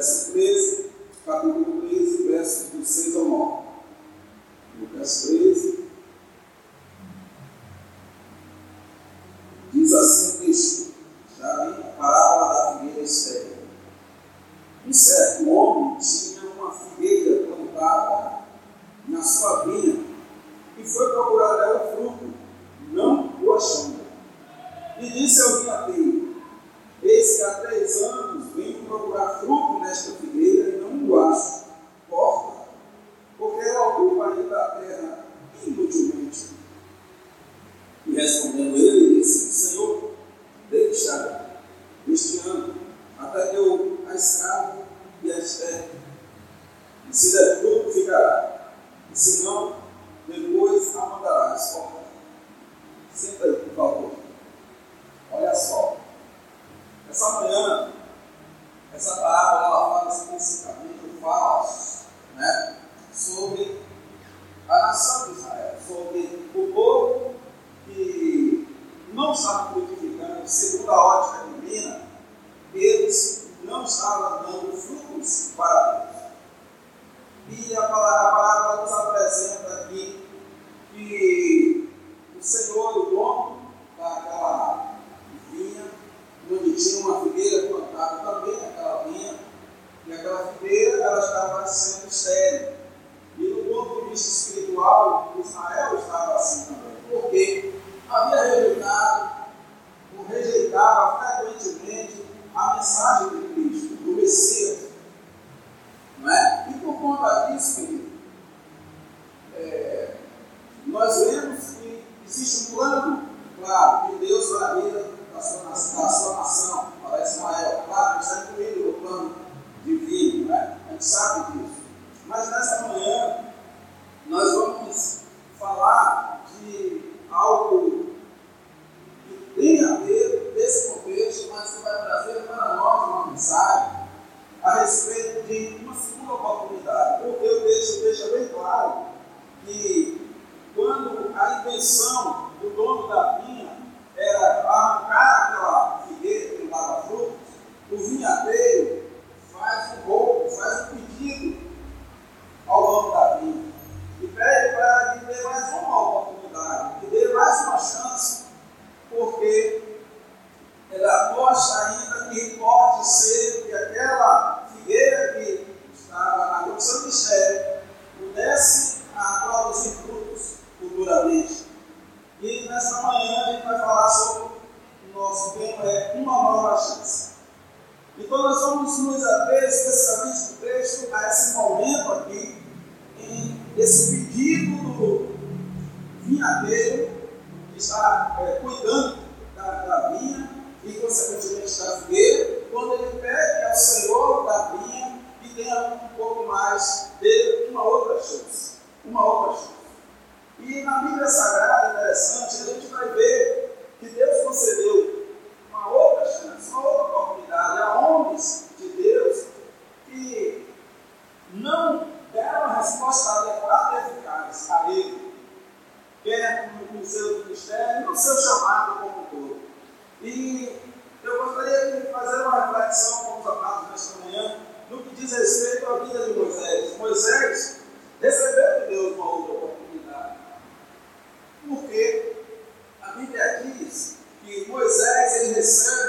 verso 13, capítulo this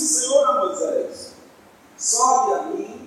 disse o Senhor a Moisés: Sobe a mim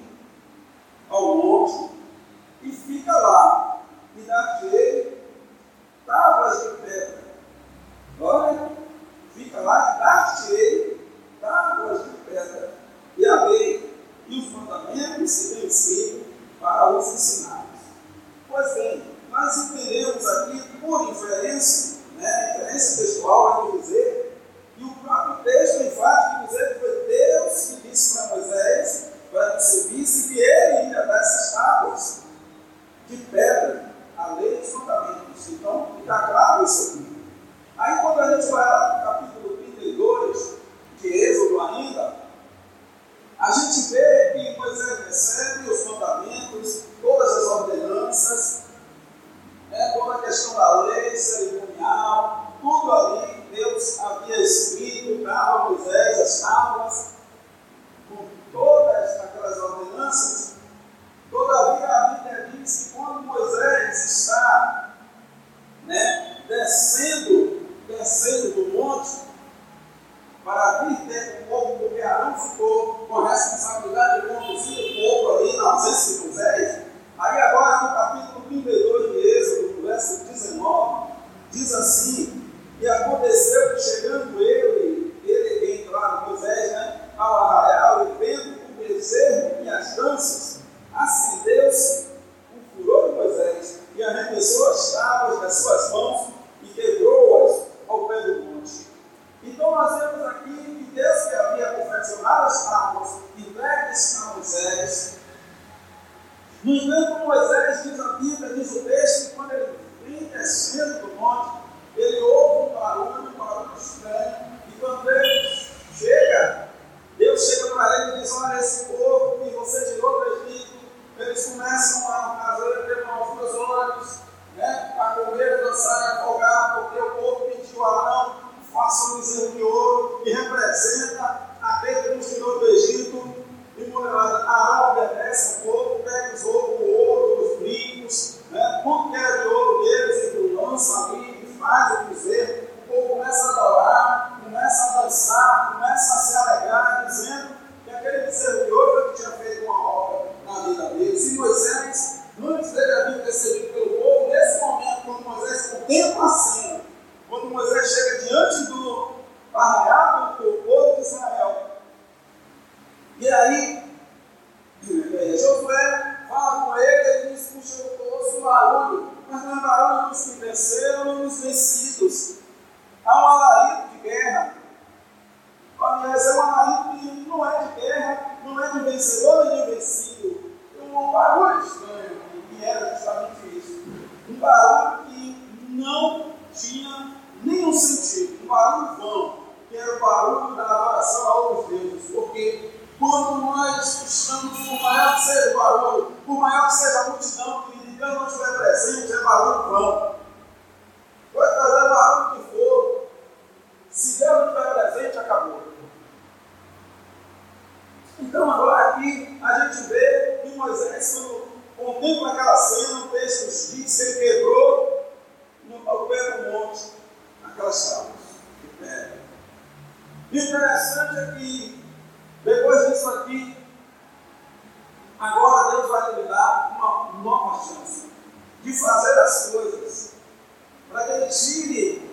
tire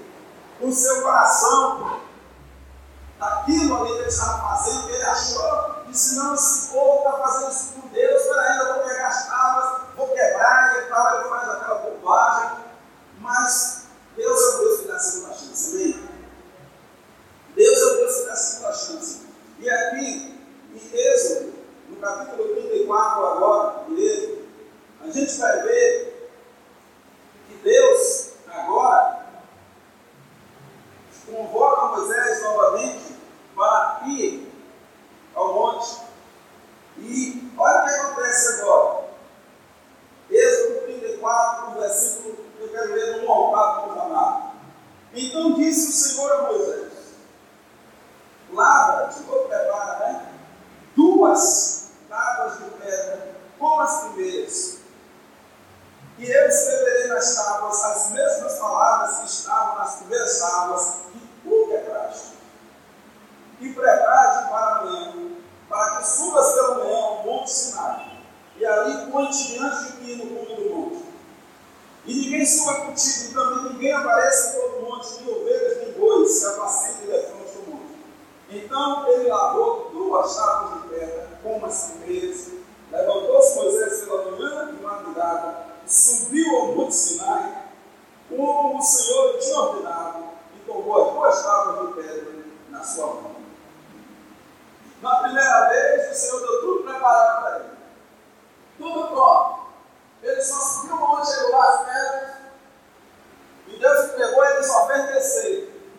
o seu coração daquilo ali que Ele estava fazendo, que Ele achava senão esse povo está fazendo isso com Deus, peraí, eu vou pegar as tábuas, vou quebrar e tal, ele faz aquela bobagem. Mas Deus é o Deus que dá a segunda chance, amém? Deus é o Deus que dá a segunda chance. E aqui, em Êxodo, no capítulo 34 agora, de a gente vai ver que Deus agora convoca Moisés novamente para ir ao monte. E olha o que acontece agora. Êxodo 34, no versículo, eu quero ler no 1 ao 4, amado. Então disse o Senhor a Moisés: Lava-te, vou preparar, né? Duas tábuas de pedra, como as primeiras. E eu escreverei nas tábuas as mesmas palavras que estavam nas primeiras tábuas, que tu quebraste. E prepare-te para amanhã, para que subas pela manhã ao monte Sinai, e ali ponte diante de mim no do monte. E ninguém suba contigo, e também ninguém apareça em todo o monte, nem ovelhas, nem bois, se apacentem e defronte do monte. Então ele lavou duas tábuas de pedra, como as primeiras, levantou-se Moisés pela manhã e madrugada, subiu ao monte Sinai, como o Senhor tinha ordenado, e tomou as duas tábuas de pedra na sua mão. Na primeira vez, o Senhor deu tudo preparado para ele. Tudo pronto. Ele só subiu o monte, chegou lá as pedras, e Deus pegou ele só fez descer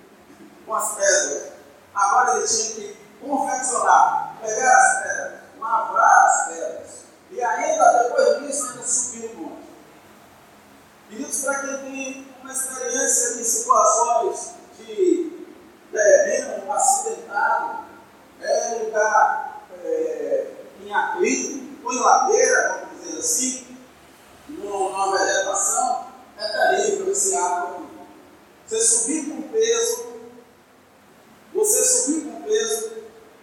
com as pedras. Agora ele tinha que confeccionar, pegar as pedras, lavrar as pedras. E ainda, depois disso, ainda subir o monte. Queridos, para quem tem uma experiência de situações de terreno acidentado, é lugar é, em atrito, ou em ladeira, vamos dizer assim, numa vegetação, é terrível esse ato. Você subir com peso, você subir com peso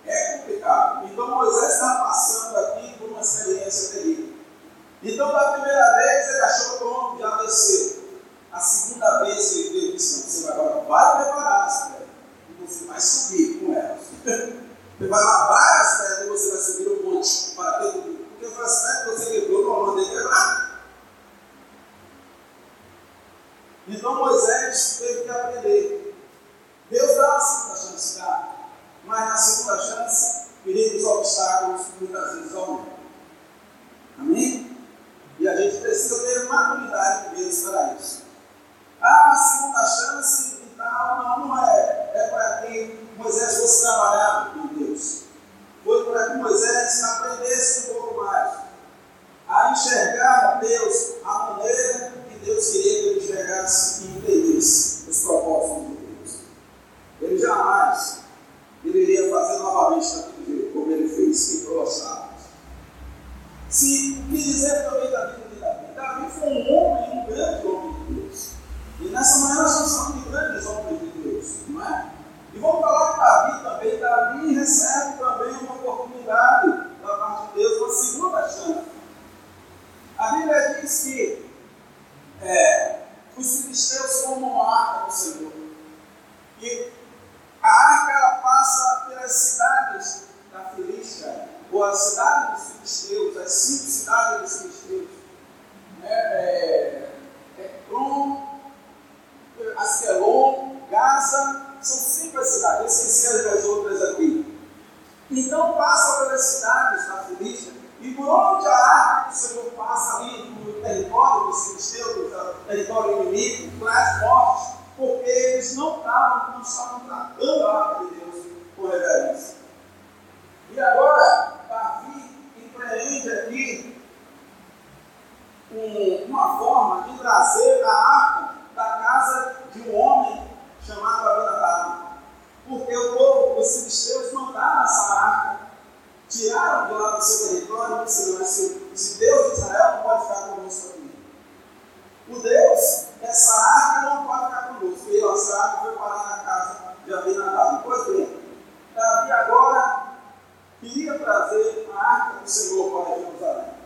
é complicado. Então Moisés está passando aqui por uma experiência terrível. Então, da primeira vez, ele achou pronto, já desceu. A segunda vez que ele disse: Não, você agora vai preparar as pedras e você vai subir com elas. Você vai lavar as pedras e você vai subir o monte para ter tudo. Porque foi as pedras que você quebrou, não mandei quebrar. Então Moisés teve que aprender. Deus dá a segunda chance, dá. Mas na segunda chance, queridos obstáculos muitas vezes aumentam. Amém? E a gente precisa ter maturidade de Deus para isso. Ah, a segunda chance e tal, não, não é. É para que Moisés fosse trabalhado com Deus. Foi para que Moisés aprendesse um pouco mais a enxergar Deus, a maneira que Deus queria que ele enxergasse e entendesse os propósitos de Deus. Ele jamais ele iria fazer novamente daquele jeito, como ele fez em Colossados. Se me dizer também da vida de Davi, Davi foi um homem, um grande homem de Deus. E nessa manhã nós estamos falando de grandes homens de Deus, não é? E vamos falar de Davi também. Davi recebe também uma oportunidade da parte de Deus, uma segunda chance. A Bíblia diz que é, os filisteus formam uma arca do Senhor. E a arca ela passa pelas cidades da Filístia, ou a cidade dos filisteus, as cinco cidades dos filisteus. Né? É, Ekron, Askelon, Gaza, são cinco as cidades, esqueci as outras aqui. Então passa pelas cidades da Filístia, e por onde a arca do Senhor passa ali, no território dos filisteus, território inimigo, traz mortes, porque eles não estavam, não estavam tratando a arca de Deus com reverência. E agora, Empreende aqui um, uma forma de trazer a arca da casa de um homem chamado Abinadab. Porque o povo, os filisteus, mandaram essa arca, tiraram de lá do seu território disseram: se, se Deus de Israel não pode ficar conosco aqui. O Deus essa arca não pode ficar conosco. E essa arca foi parar na casa de Abinadab. Pois bem, Davi agora que ia trazer a arca do Senhor para Jerusalém.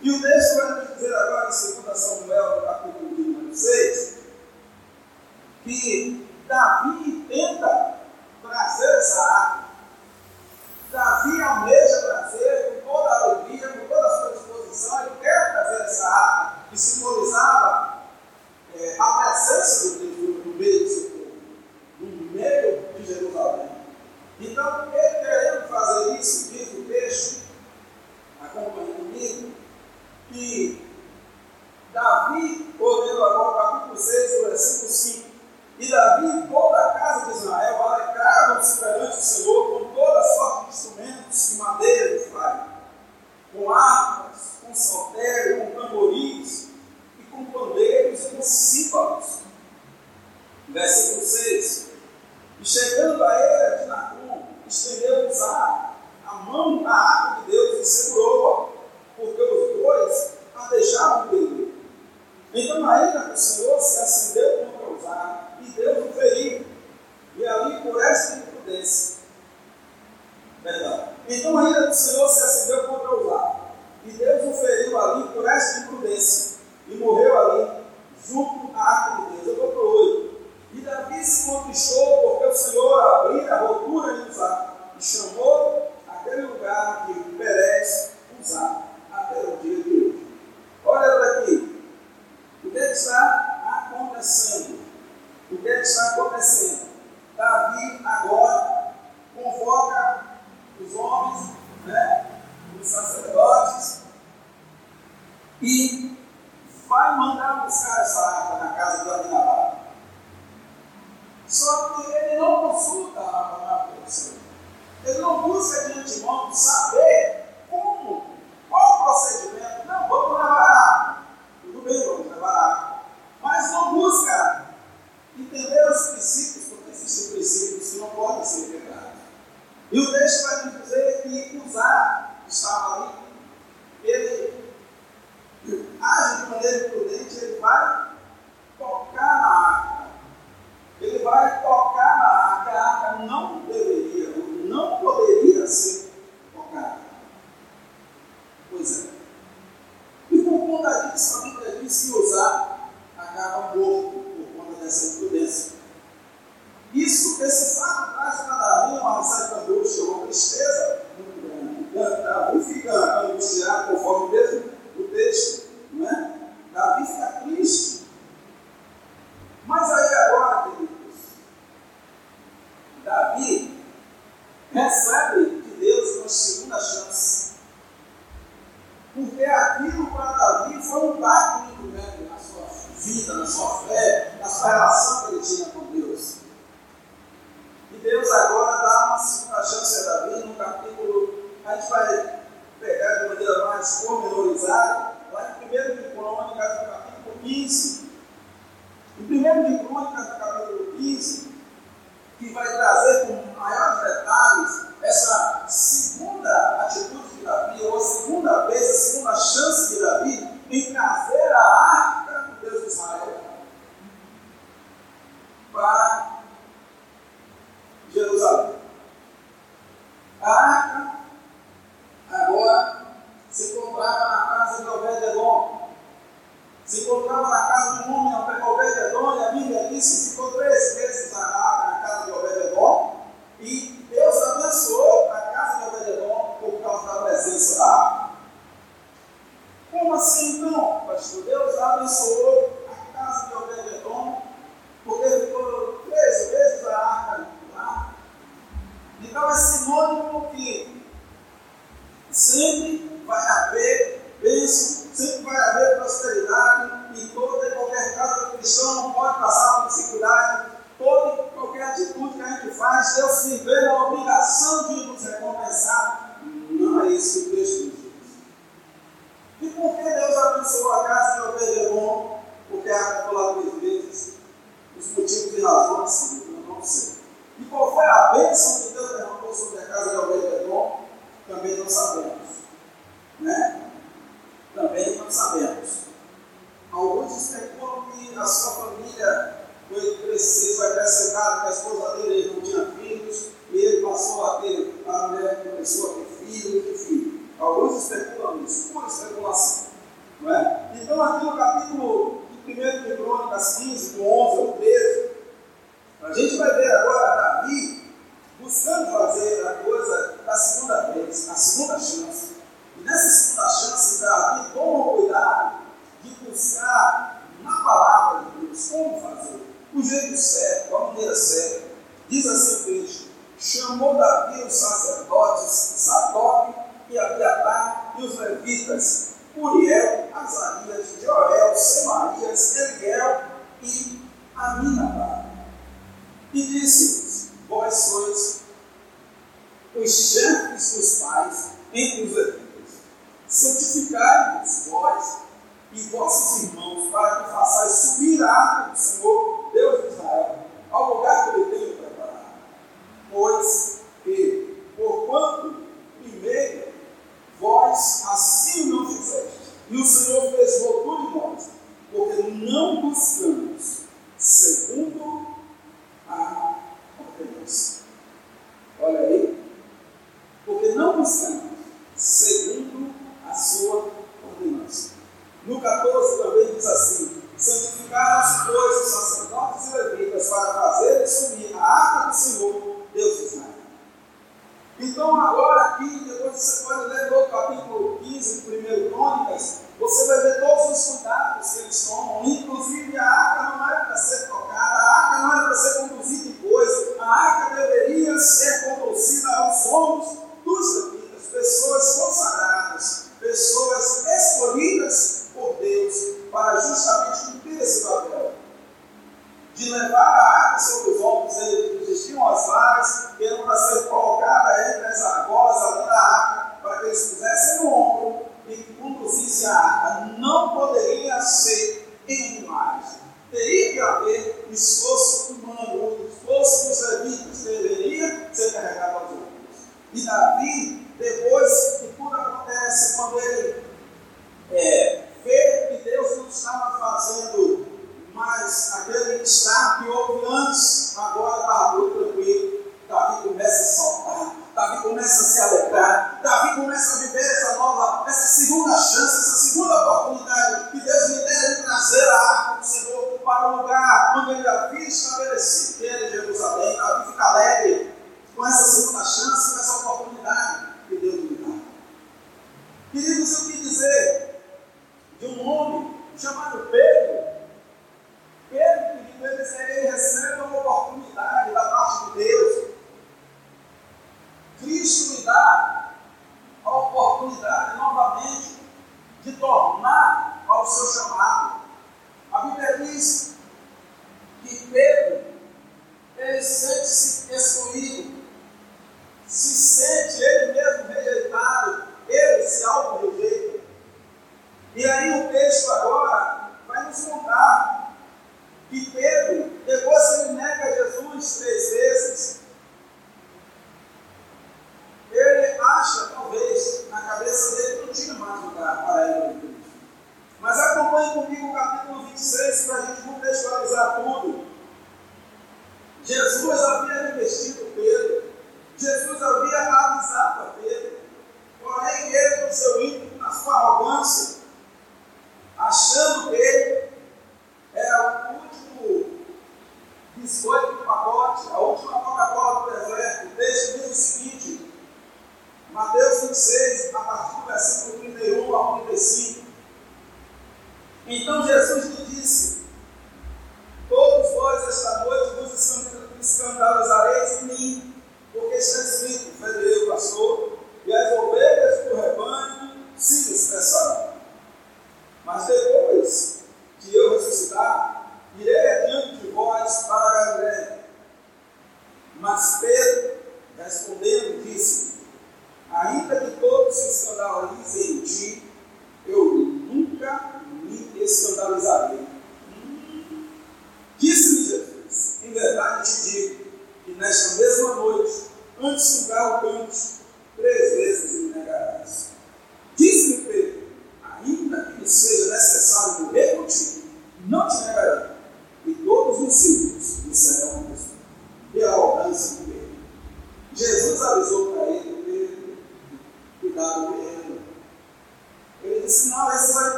E o texto vai nos dizer agora em 2 Samuel, no capítulo 26, que Davi tenta trazer essa arca. Davi almeja trazer com toda a alegria, com toda a sua disposição, ele quer trazer acontecendo? O que está acontecendo? Davi agora convoca os homens, né, os sacerdotes, e vai mandar buscar essa arca na casa de Abinadab. Só que ele não consulta a palavra do Senhor. Ele não busca de antemão saber como, qual o procedimento. Não, vamos levar a arca. Tudo bem, vamos levar a arca. Mas não busca entender os princípios, porque existem princípios que não podem ser quebrados. E o texto vai nos dizer que usar estava ali, ele age de maneira prudente, ele vai tocar na arca. Ele vai tocar na arca, a arca não deveria, não poderia ser tocada. Pois é. E por conta disso, a Bíblia diz que usar acaba morto por conta dessa imprudência. Isso, esse fato traz para Davi uma certa angústia, uma tristeza muito grande. Davi fica angustiado conforme mesmo o texto, não é? Davi fica triste. Mas aí agora, queridos, Davi recebe de Deus uma segunda chance. Porque aquilo para Davi foi um pacto muito grande na sua vida, na sua fé, na sua relação que ele tinha com Deus. E Deus agora dá uma segunda chance a Davi no capítulo. A gente vai pegar de maneira mais pormenorizada, lá em 1 de Crônicas, no capítulo 15. Em 1 de Crônicas, no capítulo 15, que vai trazer com maiores detalhes essa segunda atitude de Davi, ou a segunda vez, a segunda chance de Davi em trazer a arca do Deus de Israel para Jerusalém. A arca agora se encontrava na casa de Obed-Edom. Se encontrava na casa de um homem, Obed-Edom, e a Bíblia diz que ficou três meses a arca na casa de Obed-Edom. E Deus abençoou a casa de Obed-Edom por causa da presença da arca. Como assim então, pastor? Deus abençoou a casa de Obed-Edom porque ficou três meses a arca lá. Então é sinônimo que sempre vai haver bênção, sempre vai haver prosperidade em toda e qualquer casa do cristão não pode passar por dificuldade. Toda e qualquer atitude que a gente faz, Deus se vê na obrigação de nos recompensar. Não é isso que o texto diz. E por que Deus abençoou a casa de Obededon? Porque a água lá três vezes. Os motivos e razões, eu não sei. E qual foi a bênção que Deus derramou sobre a casa de Obededon? Também não sabemos. Né? Também não sabemos. Alguns especulam que a sua família foi crescer, foi acrescentada, que a esposa dele não tinha filhos, e ele passou a ter, a mulher começou a ter filhos, enfim. Alguns especulam isso, pura especulação. Não é? Então, aqui no capítulo 1 de Crônicas 15, do 11 ao 13, a gente vai ver agora Davi buscando fazer a coisa da segunda vez, a segunda chance. E nessa segunda chance, Davi toma cuidado de buscar na palavra de Deus como fazer, o jeito certo, a maneira certa. Diz assim o texto: chamou Davi os sacerdotes, Sadoc e Abiatar e os levitas, Uriel,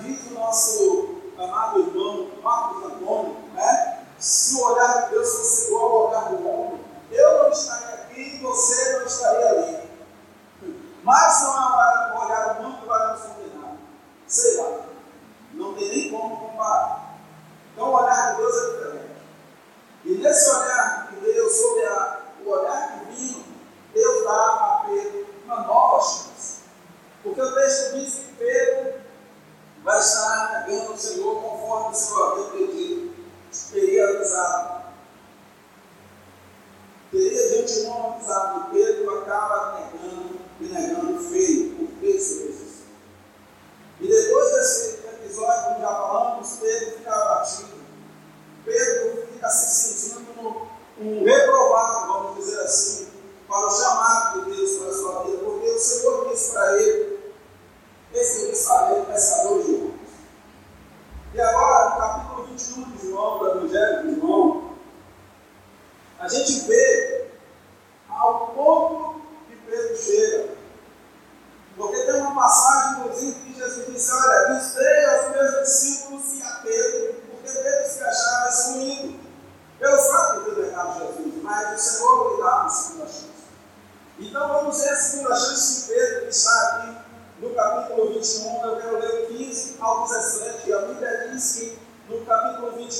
diz o nosso amado irmão Marcos Antônio, né? se o olhar de Deus fosse igual ao olhar do homem, eu não estaria aqui e você não estaria ali. Mas não há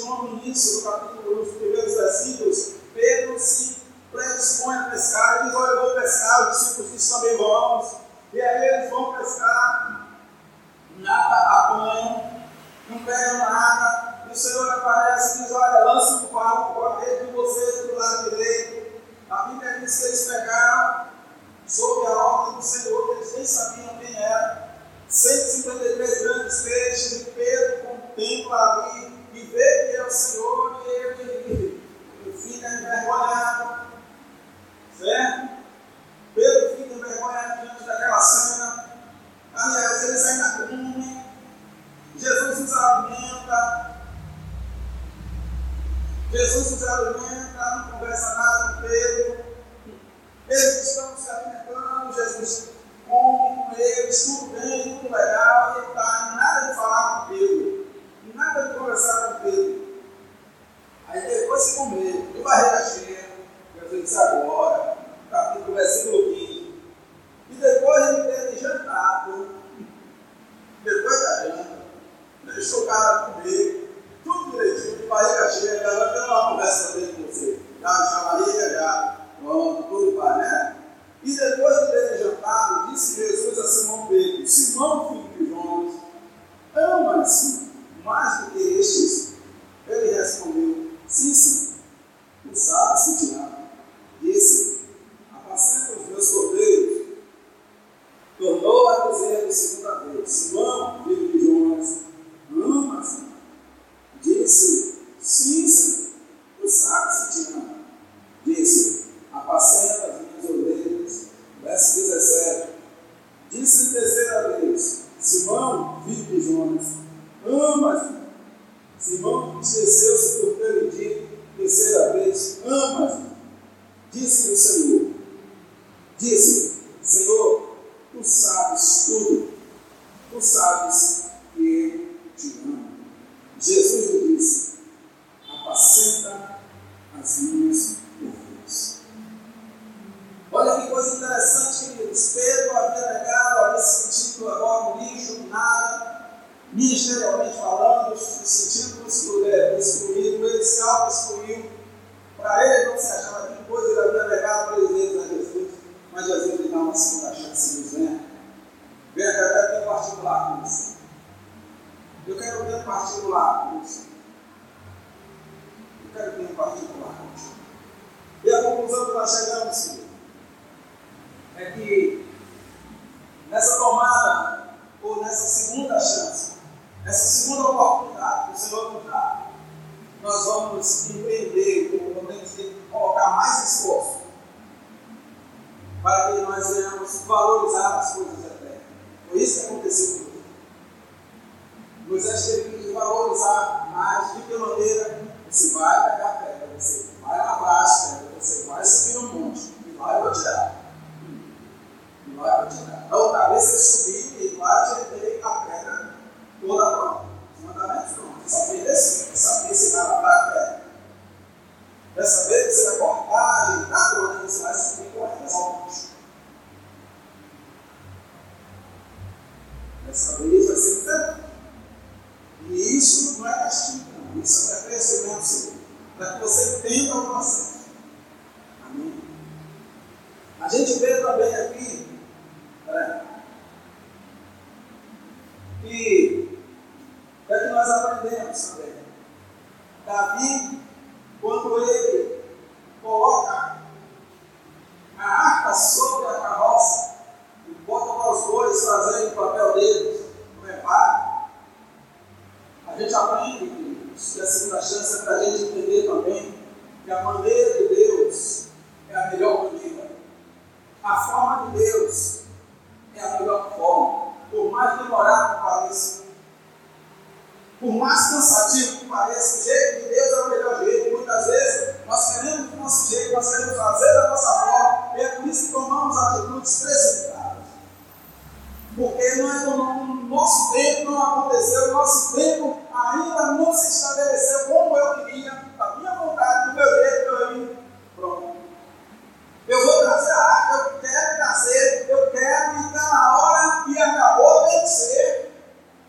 João, no início do capítulo 8, coisa interessante, queridos. Pedro havia negado, havia sentido agora um lixo, nada, ministerialmente falando, sentindo excluído, excluído, ele se auto-excluiu. Para ele não se achava Essa lei vai ser tanto. E isso não é castigo, não. Isso é crescimento, Para que você tenha o processo.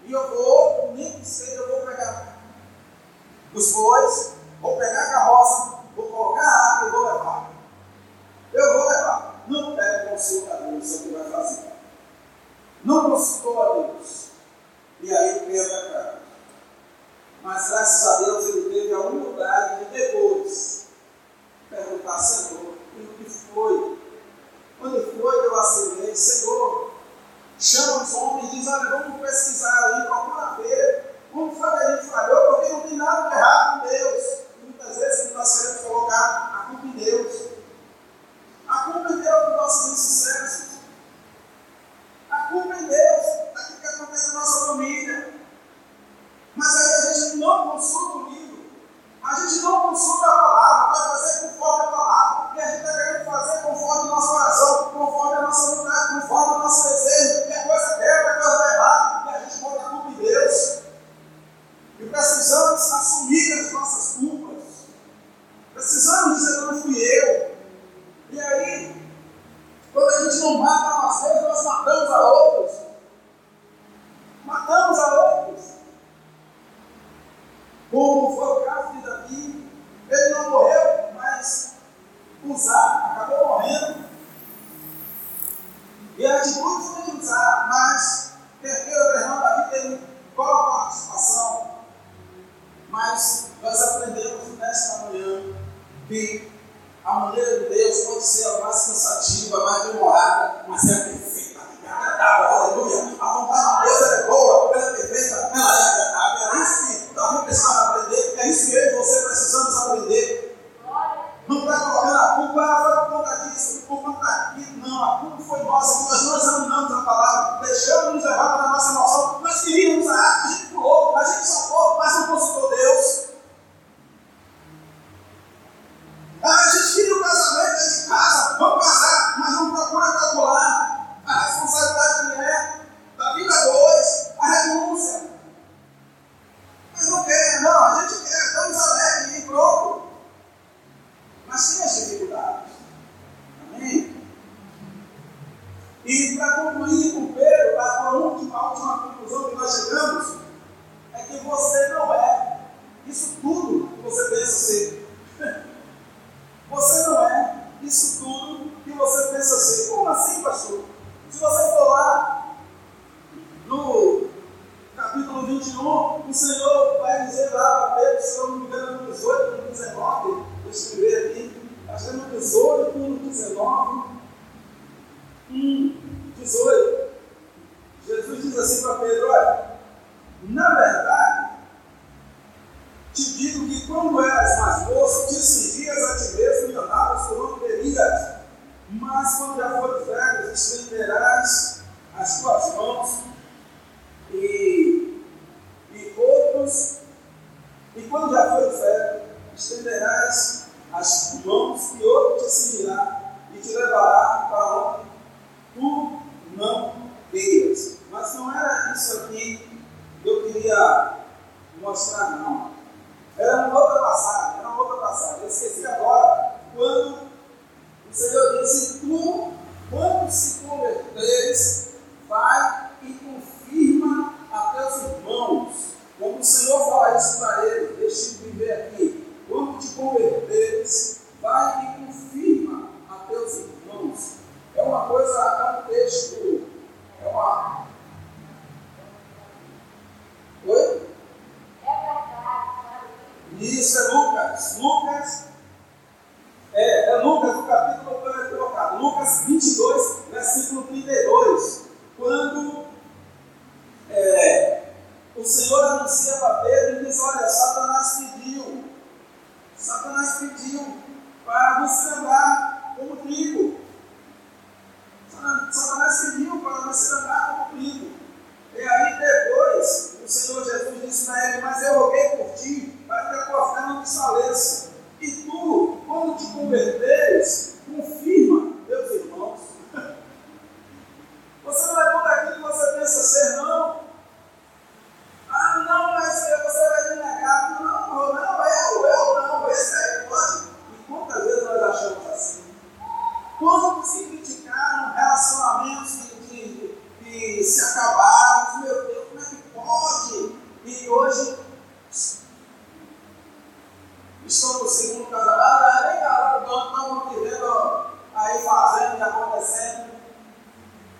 E eu vou, nem que seja, eu vou pegar os bois, vou pegar a carroça, vou colocar a água e vou levar. Eu vou levar. Não pega consulta a Deus o que vai fazer. Não consultou a Deus. E aí Pedro é claro. Mas graças a Deus ele teve a humildade de depois perguntar, Senhor, e o que foi? Quando foi que eu acendei Senhor, chama os homens, diz, olha, vamos pesquisar aí, procura ver como foi que a gente falhou, porque não tem nada errado com Deus. E muitas vezes nós queremos colocar a culpa em Deus. A culpa em Deus dos nossos insucessos. A culpa em Deus daquilo que acontece na nossa família. Mas aí a gente não consulta o livro, a gente não consulta a palavra. precisamos assumir as nossas culpas. Precisamos dizer, não fui eu. E aí, quando a gente não mata uma vez, nós matamos a outros. Matamos a outros. Como foi o caso de Davi, ele não morreu, mas usar acabou morrendo. E a atitude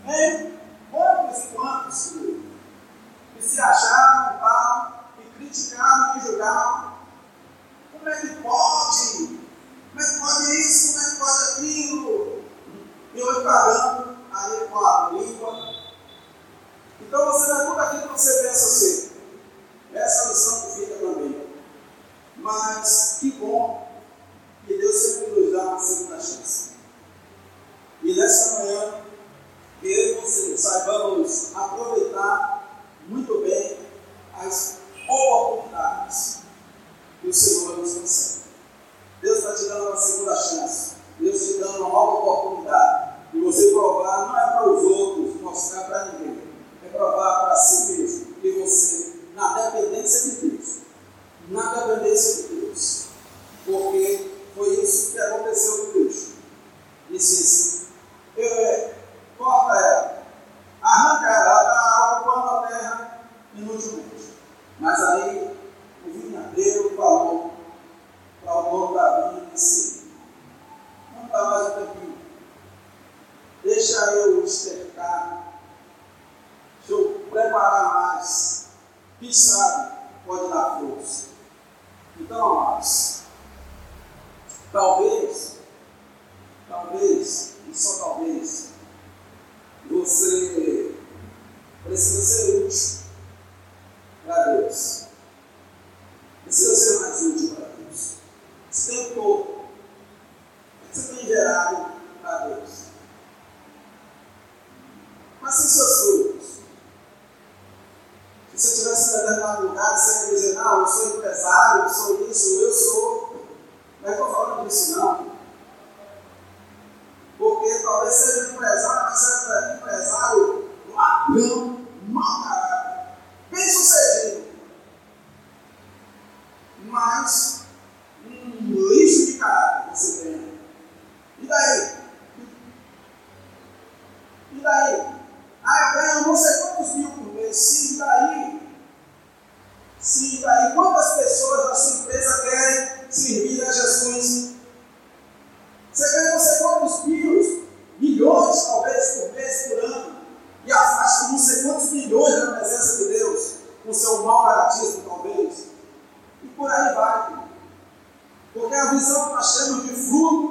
哎 parar mais. Quem sabe pode dar força. Então, amados, talvez, talvez, e só talvez, você precisa ser útil para Deus. Porque a visão que nós temos de fruto.